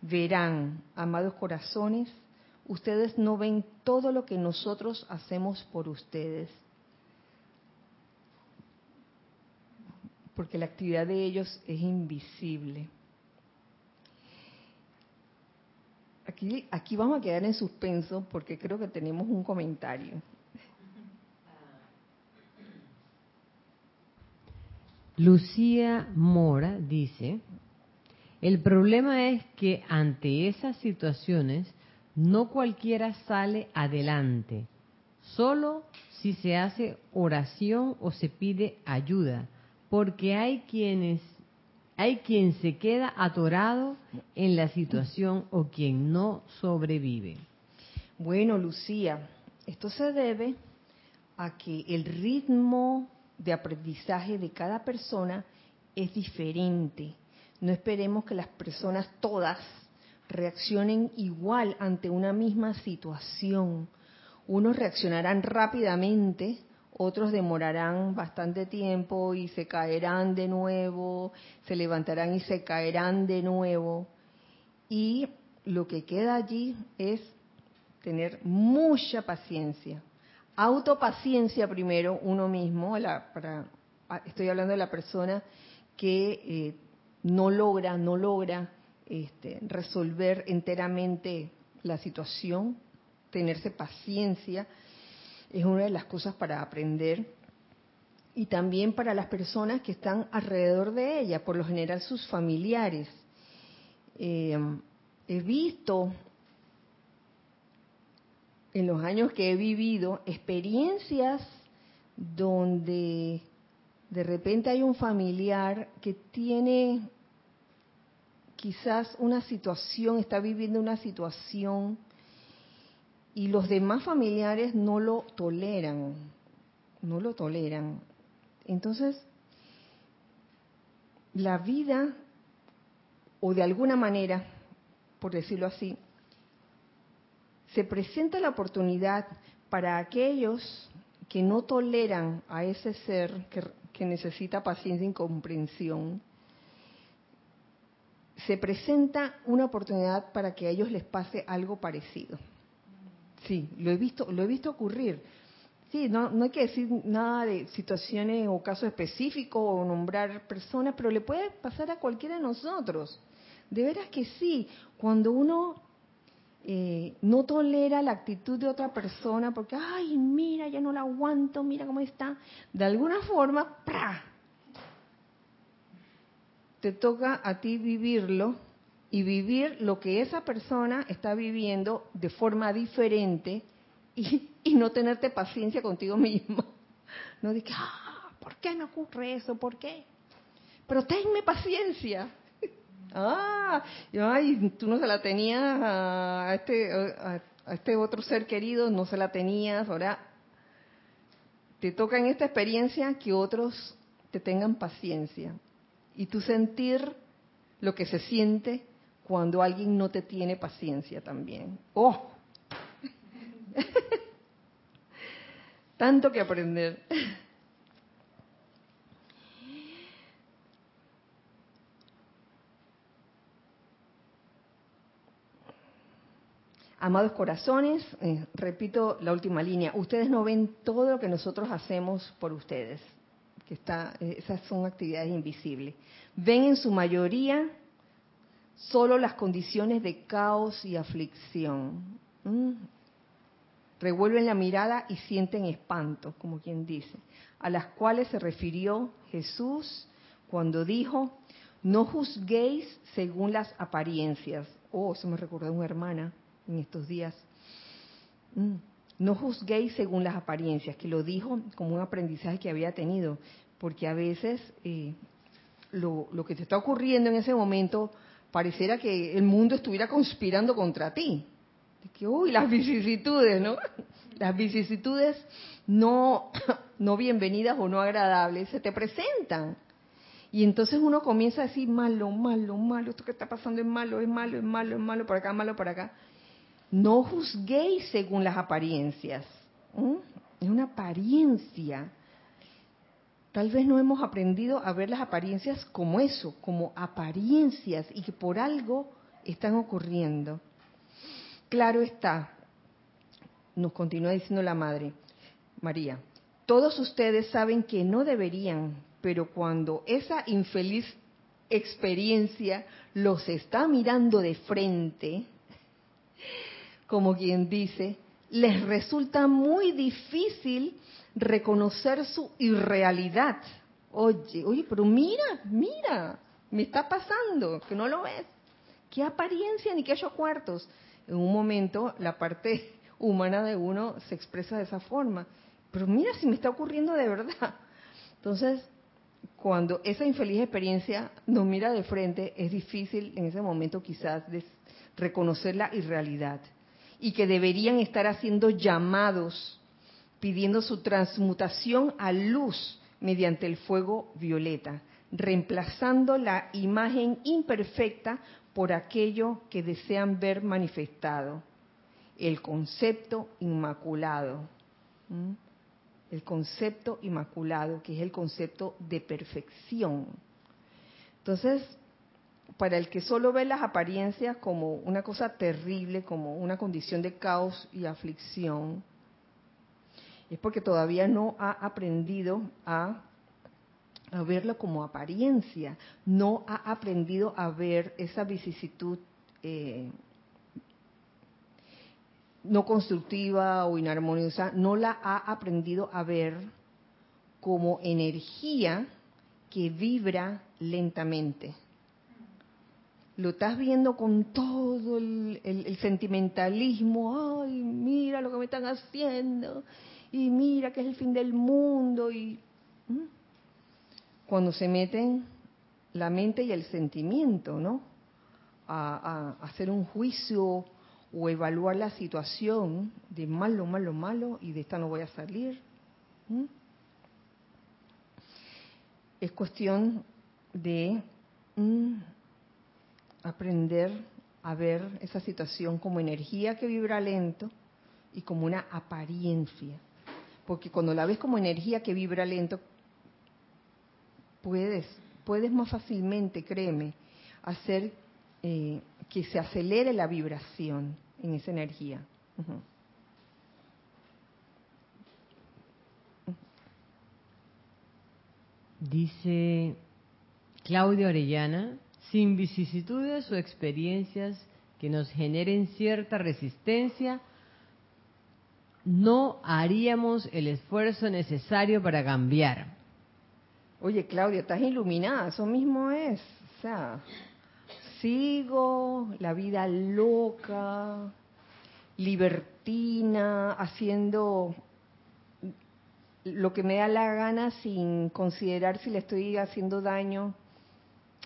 Speaker 1: Verán, amados corazones, ustedes no ven todo lo que nosotros hacemos por ustedes. Porque la actividad de ellos es invisible. Aquí, aquí vamos a quedar en suspenso porque creo que tenemos un comentario.
Speaker 2: Lucía Mora dice, el problema es que ante esas situaciones no cualquiera sale adelante, solo si se hace oración o se pide ayuda porque hay quienes hay quien se queda atorado en la situación o quien no sobrevive.
Speaker 1: Bueno, Lucía, esto se debe a que el ritmo de aprendizaje de cada persona es diferente. No esperemos que las personas todas reaccionen igual ante una misma situación. Unos reaccionarán rápidamente, otros demorarán bastante tiempo y se caerán de nuevo, se levantarán y se caerán de nuevo. Y lo que queda allí es tener mucha paciencia. Autopaciencia primero, uno mismo, estoy hablando de la persona que eh, no logra, no logra este, resolver enteramente la situación, tenerse paciencia es una de las cosas para aprender. y también para las personas que están alrededor de ella, por lo general sus familiares. Eh, he visto en los años que he vivido experiencias donde de repente hay un familiar que tiene quizás una situación, está viviendo una situación y los demás familiares no lo toleran, no lo toleran. Entonces, la vida, o de alguna manera, por decirlo así, se presenta la oportunidad para aquellos que no toleran a ese ser que, necesita paciencia y comprensión, se presenta una oportunidad para que a ellos les pase algo parecido. Sí, lo he visto, lo he visto ocurrir. Sí, no, no hay que decir nada de situaciones o casos específicos o nombrar personas, pero le puede pasar a cualquiera de nosotros. De veras que sí, cuando uno eh, no tolera la actitud de otra persona porque, ay, mira, ya no la aguanto, mira cómo está, de alguna forma, ¡pra! te toca a ti vivirlo y vivir lo que esa persona está viviendo de forma diferente y, no tenerte paciencia contigo mismo. No digas, ah, ¿por qué me ocurre eso? ¿Por qué? Pero tenme paciencia. ah, ay, tú no se la tenías a este, a este otro ser querido, no se la tenías, ahora te toca en esta experiencia que otros te tengan paciencia y tú sentir lo que se siente cuando alguien no te tiene paciencia también. ¡Oh! [laughs] Tanto que aprender. Amados corazones, eh, repito la última línea, ustedes no ven todo lo que nosotros hacemos por ustedes está, eh, esas son actividades invisibles. Ven en su mayoría solo las condiciones de caos y aflicción. Mm. Revuelven la mirada y sienten espanto, como quien dice, a las cuales se refirió Jesús cuando dijo, no juzguéis según las apariencias. Oh, eso me recordó una hermana en estos días. Mm. No juzguéis según las apariencias, que lo dijo como un aprendizaje que había tenido porque a veces eh, lo, que te está ocurriendo en ese momento pareciera que el mundo estuviera conspirando contra ti. De que, uy, las vicisitudes, ¿no? [laughs] Las vicisitudes no, [clears throat] no bienvenidas o no agradables se te presentan. Y entonces uno comienza a decir malo, malo, malo, esto que está pasando es malo, es malo, es malo, es malo, por acá, malo, por acá. No juzguéis según las apariencias. Es una apariencia. Tal vez no hemos aprendido a ver las apariencias como eso, como apariencias y que por algo están ocurriendo. Claro está, nos continúa diciendo la Madre María, todos ustedes saben que no deberían, pero cuando esa infeliz experiencia los está mirando de frente, como quien dice, les resulta muy difícil reconocer su irrealidad. Oye, oye, pero mira, mira, me está pasando, que no lo ves. ¿Qué apariencia ni qué ocho cuartos? En un momento la parte [laughs] humana de uno se expresa de esa forma. Pero mira si me está ocurriendo de verdad. Entonces, cuando esa infeliz experiencia nos mira de frente, es difícil en ese momento quizás reconocer la irrealidad y que deberían estar haciendo llamados pidiendo su transmutación a luz mediante el fuego violeta, reemplazando la imagen imperfecta por aquello que desean ver manifestado, el concepto inmaculado. El concepto inmaculado, que es el concepto de perfección. Entonces, para el que solo ve las apariencias como una cosa terrible, como una condición de caos y aflicción, es porque todavía no ha aprendido a, verlo como apariencia, no ha aprendido a ver esa vicisitud eh, no constructiva o inarmoniosa, no la ha aprendido a ver como energía que vibra lentamente. Lo estás viendo con todo el, sentimentalismo, ay, mira lo que me están haciendo, y mira que es el fin del mundo, y cuando se meten la mente y el sentimiento, ¿no? A, hacer un juicio o evaluar la situación de malo, malo, malo, y de esta no voy a salir. Es cuestión de mm, aprender a ver esa situación como energía que vibra lento y como una apariencia. Porque cuando la ves como energía que vibra lento, puedes, puedes más fácilmente, créeme, hacer eh, que se acelere la vibración en esa energía.
Speaker 2: Dice Claudia Orellana, sin vicisitudes o experiencias que nos generen cierta resistencia, no haríamos el esfuerzo necesario para cambiar.
Speaker 1: Oye, Claudia, estás iluminada, eso mismo es. O sea, sigo la vida loca, libertina, haciendo lo que me da la gana sin considerar si le estoy haciendo daño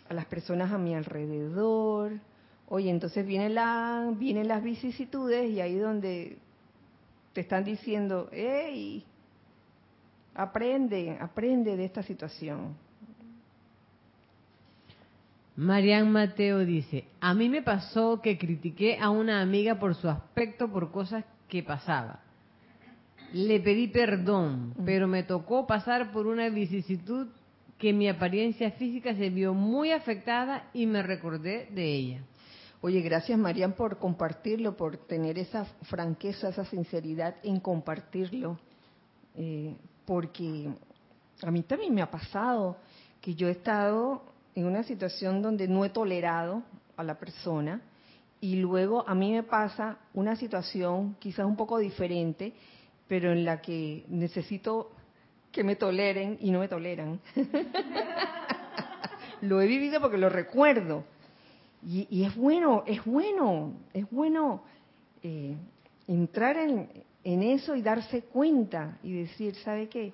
Speaker 1: a las personas a mi alrededor. Oye, entonces viene la, vienen las vicisitudes y ahí donde te están diciendo, hey, aprende, aprende de esta situación.
Speaker 2: Marian Mateo dice, a mí me pasó que critiqué a una amiga por su aspecto por cosas que pasaba. Le pedí perdón, pero me tocó pasar por una vicisitud que mi apariencia física se vio muy afectada y me recordé de ella.
Speaker 1: Oye, gracias Marian por compartirlo, por tener esa franqueza, esa sinceridad en compartirlo, eh, porque a mí también me ha pasado que yo he estado en una situación donde no he tolerado a la persona y luego a mí me pasa una situación quizás un poco diferente pero en la que necesito que me toleren y no me toleran. [laughs] lo he vivido porque lo recuerdo. Y, es bueno, es bueno, es bueno eh, entrar en, eso y darse cuenta y decir, ¿sabe qué?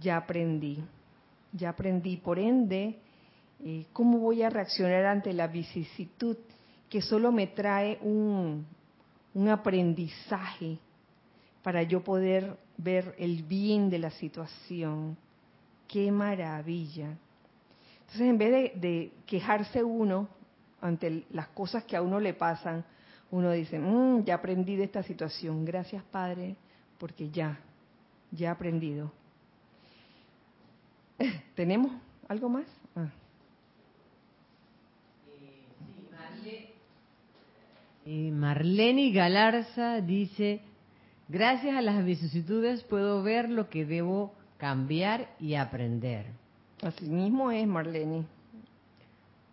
Speaker 1: Ya aprendí, ya aprendí. Por ende, eh, ¿cómo voy a reaccionar ante la vicisitud que solo me trae un, un aprendizaje? para yo poder ver el bien de la situación. ¡Qué maravilla! Entonces, en vez de, quejarse uno ante las cosas que a uno le pasan, uno dice, mm, ya aprendí de esta situación. Gracias, Padre, porque ya, ya he aprendido. [laughs] ¿Tenemos algo más? Ah.
Speaker 2: Eh, Marlene Galarza dice, Gracias a las vicisitudes puedo ver lo que debo cambiar y aprender.
Speaker 1: Así mismo es, Marlene.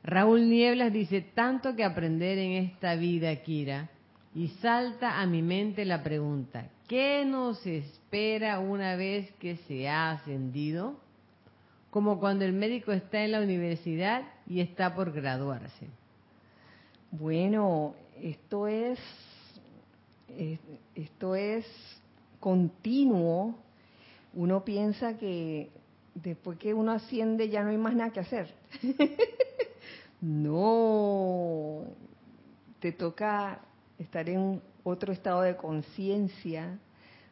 Speaker 2: Raúl Nieblas dice, tanto que aprender en esta vida, Kira, y salta a mi mente la pregunta, ¿qué nos espera una vez que se ha ascendido? Como cuando el médico está en la universidad y está por graduarse.
Speaker 1: Bueno, esto es esto es continuo. Uno piensa que después que uno asciende ya no hay más nada que hacer. [laughs] no, te toca estar en otro estado de conciencia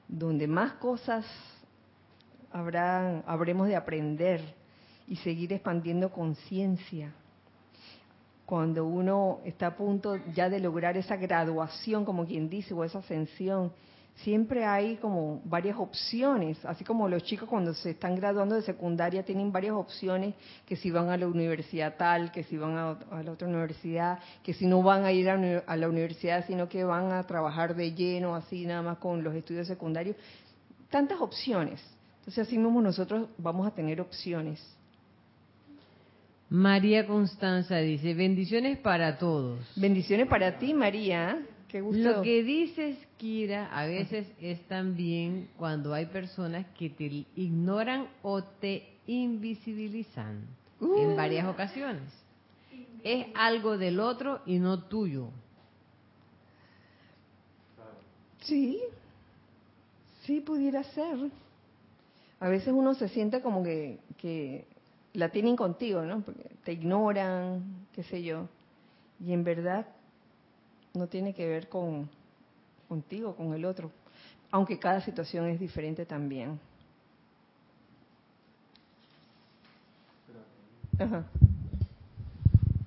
Speaker 1: donde más cosas habrán, habremos de aprender y seguir expandiendo conciencia. Cuando uno está a punto ya de lograr esa graduación, como quien dice, o esa ascensión, siempre hay como varias opciones, así como los chicos cuando se están graduando de secundaria tienen varias opciones, que si van a la universidad tal, que si van a, la otra universidad, que si no van a ir a, a, la universidad, sino que van a trabajar de lleno, así nada más con los estudios secundarios, tantas opciones. Entonces así mismo nosotros vamos a tener opciones.
Speaker 2: María Constanza dice, bendiciones para todos.
Speaker 1: Bendiciones para ti, María. Qué gusto.
Speaker 2: Lo que dices, Kira, a veces es también cuando hay personas que te ignoran o te invisibilizan en varias ocasiones. Es algo del otro y no tuyo.
Speaker 1: Sí, sí pudiera ser. A veces uno se siente como que, que la tienen contigo, ¿no? Porque te ignoran, qué sé yo. Y en verdad no tiene que ver con contigo, con el otro. Aunque cada situación es diferente también.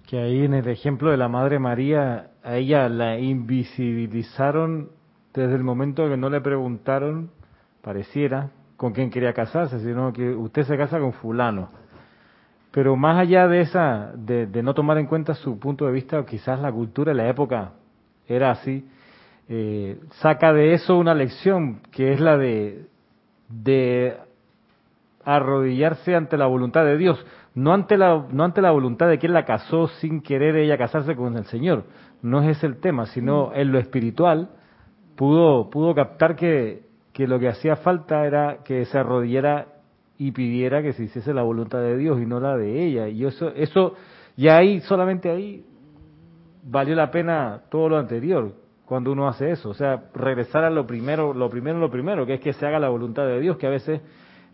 Speaker 3: Que ahí en el ejemplo de la Madre María, a ella la invisibilizaron desde el momento que no le preguntaron, pareciera, con quién quería casarse, sino que usted se casa con fulano. Pero más allá de esa, de, de no tomar en cuenta su punto de vista, quizás la cultura de la época era así, eh, saca de eso una lección que es la de, de arrodillarse ante la voluntad de Dios, no ante la no ante la voluntad de quien la casó sin querer ella casarse con el Señor. No es ese el tema, sino en lo espiritual pudo pudo captar que que lo que hacía falta era que se arrodillara y pidiera que se hiciese la voluntad de Dios y no la de ella. Y eso eso ya ahí solamente ahí valió la pena todo lo anterior cuando uno hace eso, o sea, regresar a lo primero, lo primero, lo primero, que es que se haga la voluntad de Dios, que a veces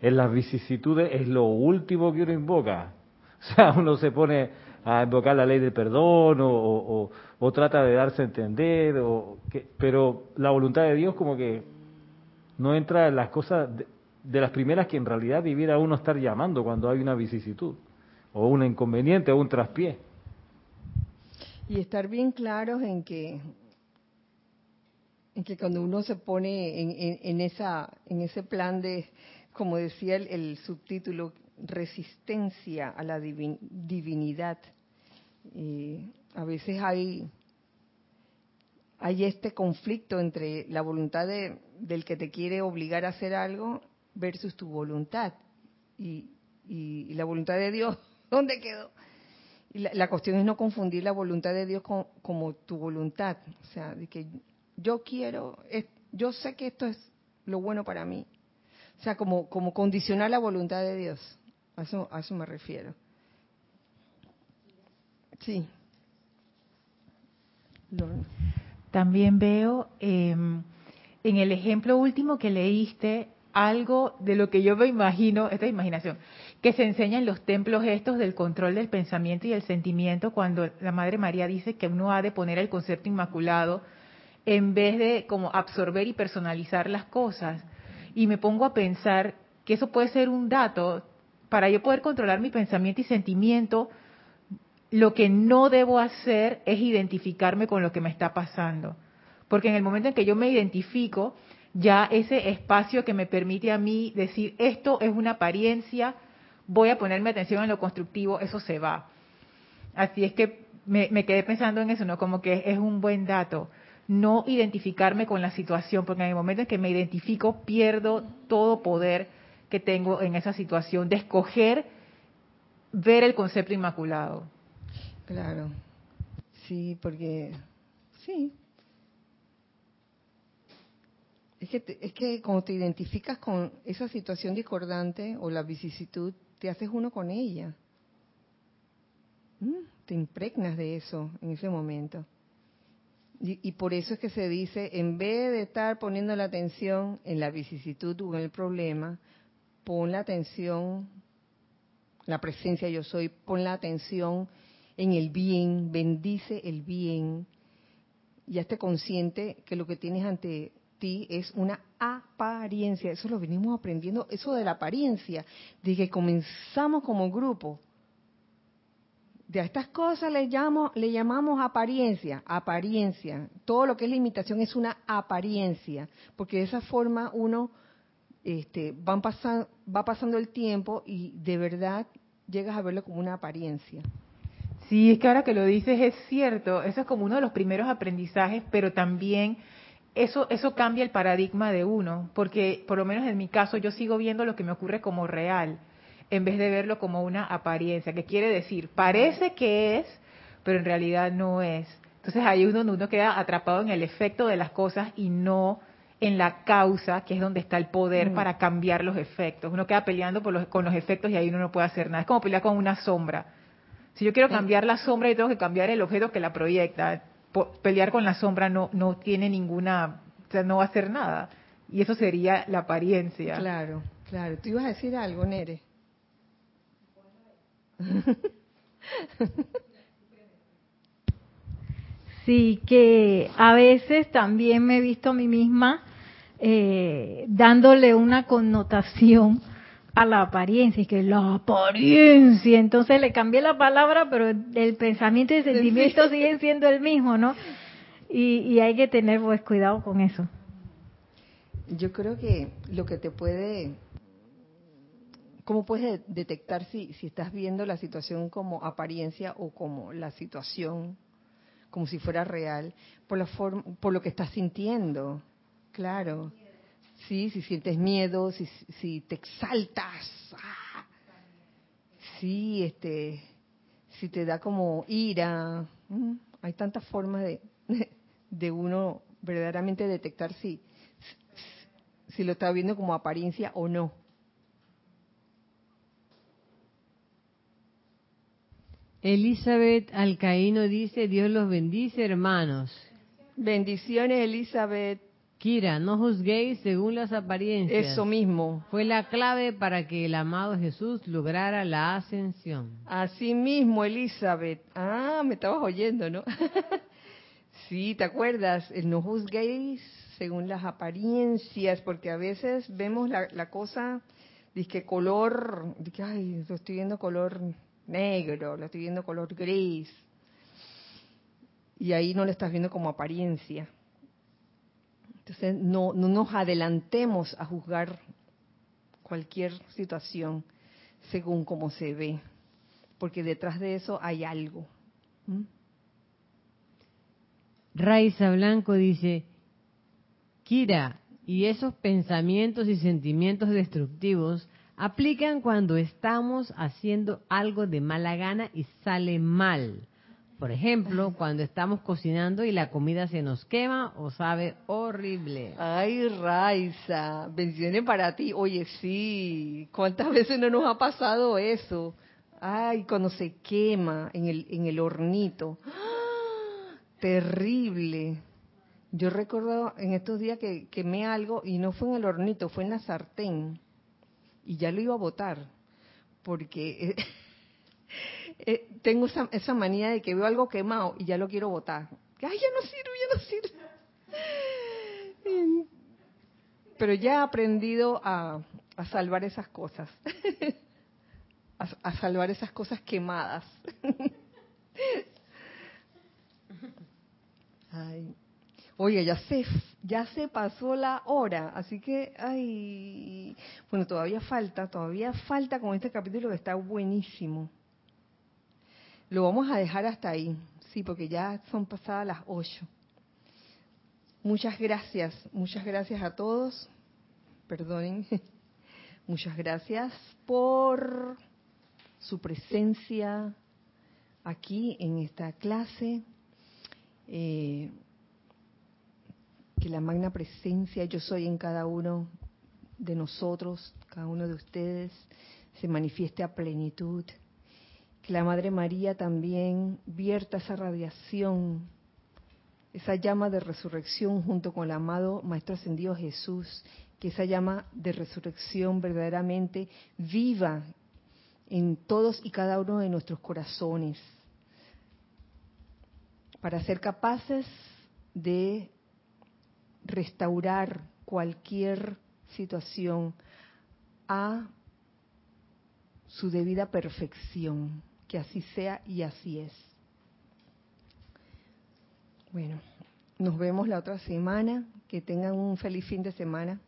Speaker 3: en las vicisitudes es lo último que uno invoca. [laughs] O sea, uno se pone a invocar la ley del perdón o, o- trata de darse a entender, o que, pero la voluntad de Dios como que no entra en las cosas de, de las primeras que en realidad debiera uno estar llamando cuando hay una vicisitud, o un inconveniente, o un traspié.
Speaker 1: Y estar bien claros en que en que cuando uno se pone en, en- esa en ese plan de como decía el, subtítulo resistencia a la divin- divinidad eh, a veces hay hay este conflicto entre la voluntad de- del que te quiere obligar a hacer algo versus tu voluntad. Y, y- y la voluntad de Dios [laughs] dónde quedó la, la cuestión es no confundir la voluntad de Dios con, como tu voluntad. O sea, de que yo quiero, es- yo sé que esto es lo bueno para mí. O sea, como, como condicionar la voluntad de Dios. A eso, a eso me refiero. Sí.
Speaker 4: También veo eh, en el ejemplo último que leíste algo de lo que yo me imagino, esta es imaginación, que se enseña en los templos estos del control del pensamiento y el sentimiento cuando la Madre María dice que uno ha de poner el concepto inmaculado en vez de como absorber y personalizar las cosas. Y me pongo a pensar que eso puede ser un dato para yo poder controlar mi pensamiento y sentimiento lo que no debo hacer es identificarme con lo que me está pasando. Porque en el momento en que yo me identifico, ya ese espacio que me permite a mí decir, esto es una apariencia, voy a ponerme atención en lo constructivo, eso se va. Así es que me, me quedé pensando en eso, ¿no? Como que es un buen dato. No identificarme con la situación, porque en el momento en que me identifico, pierdo todo poder que tengo en esa situación de escoger ver el concepto inmaculado.
Speaker 1: Claro. Sí, porque sí. Es que, te- es que cuando te identificas con esa situación discordante o la vicisitud, te haces uno con ella. Mm, Te impregnas de eso en ese momento. Y, por eso es que se dice, en vez de estar poniendo la atención en la vicisitud o en el problema, pon la atención, la presencia yo soy, pon la atención en el bien, bendice el bien. Ya esté consciente que lo que tienes ante ti es una apariencia. Eso lo venimos aprendiendo, eso de la apariencia, de que comenzamos como grupo. De a estas cosas le, llamo, le llamamos apariencia, apariencia. Todo lo que es la imitación es una apariencia, porque de esa forma uno este, van pasan- va pasando el tiempo y de verdad llegas a verlo como una apariencia.
Speaker 4: Sí, es que ahora que lo dices es cierto, eso es como uno de los primeros aprendizajes, pero también eso eso cambia el paradigma de uno, porque por lo menos en mi caso yo sigo viendo lo que me ocurre como real, en vez de verlo como una apariencia, que quiere decir, parece que es, pero en realidad no es. Entonces ahí uno, uno queda atrapado en el efecto de las cosas y no en la causa, que es donde está el poder
Speaker 1: Mm.
Speaker 4: para cambiar los efectos. Uno queda peleando por los- con los efectos y ahí uno no puede hacer nada. Es como pelear con una sombra. Si yo quiero cambiar la sombra, yo tengo que cambiar el objeto que la proyecta. Pelear con la sombra no, no tiene ninguna, o sea, no va a hacer nada. Y eso sería la apariencia.
Speaker 1: Claro, claro. Tú ibas a decir algo, Nere. [laughs]
Speaker 5: Sí, que a veces también me he visto a mí misma eh, dándole una connotación a la apariencia, y que la apariencia, entonces le cambié la palabra, pero el pensamiento y el sentimiento siguen siendo el mismo, ¿no? Y, y hay que tener pues cuidado con eso.
Speaker 1: Yo creo que lo que te puede, ¿cómo puedes detectar si, si estás viendo la situación como apariencia o como la situación, como si fuera real, por la forma, por lo que estás sintiendo? Claro. Sí, si sientes miedo, si, si te exaltas, ¡ah! sí, este, si te da como ira, mm, hay tantas formas de, de uno verdaderamente detectar si, si lo está viendo como apariencia o no.
Speaker 2: Elizabeth Alcaíno dice, Dios los bendice, hermanos.
Speaker 1: Bendiciones, Elizabeth.
Speaker 2: Kira, no juzguéis según las apariencias.
Speaker 1: Eso mismo.
Speaker 2: Fue la clave para que el amado Jesús lograra la ascensión.
Speaker 1: Así mismo, Elizabeth. Ah, me estabas oyendo, ¿no? [laughs] sí, ¿te acuerdas? El no juzguéis según las apariencias, porque a veces vemos la, la cosa, que color, que ay, lo estoy viendo color negro, lo estoy viendo color gris. Y ahí no lo estás viendo como apariencia. Entonces, no, no nos adelantemos a juzgar cualquier situación según cómo se ve, porque detrás de eso hay algo. ¿Mm?
Speaker 2: Raiza Blanco dice, Kira, y esos pensamientos y sentimientos destructivos aplican cuando estamos haciendo algo de mala gana y sale mal. Por ejemplo, cuando estamos cocinando y la comida se nos quema o sabe horrible.
Speaker 1: Ay, Raiza, bendiciones para ti. Oye, sí, ¿cuántas veces no nos ha pasado eso? Ay, cuando se quema en el, en el hornito. [gasps] Terrible. Yo recuerdo en estos días que quemé algo y no fue en el hornito, fue en la sartén. Y ya lo iba a botar. Porque [laughs] eh, tengo esa, esa manía de que veo algo quemado y ya lo quiero botar. Ay, ya no sirve, ya no sirve. [laughs] Pero ya he aprendido a, a salvar esas cosas. [laughs] A, a, salvar esas cosas quemadas. [laughs] Ay. Oye, ya se, ya se pasó la hora, así que, ay, bueno, todavía falta, todavía falta con este capítulo que está buenísimo. Lo vamos a dejar hasta ahí, sí, porque ya son pasadas las ocho. Muchas gracias, muchas gracias a todos. Perdonen. [laughs] Muchas gracias por su presencia aquí en esta clase. Eh, que la magna presencia yo soy en cada uno de nosotros, cada uno de ustedes, se manifieste a plenitud. Que la Madre María también vierta esa radiación, esa llama de resurrección junto con el amado Maestro Ascendido Jesús, que esa llama de resurrección verdaderamente viva en todos y cada uno de nuestros corazones, para ser capaces de restaurar cualquier situación a su debida perfección, que así sea y así es. Bueno, nos vemos la otra semana, que tengan un feliz fin de semana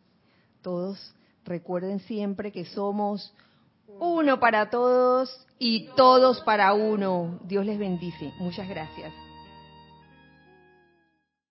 Speaker 1: todos. Recuerden siempre que somos uno para todos y todos para uno. Dios les bendice. Muchas gracias.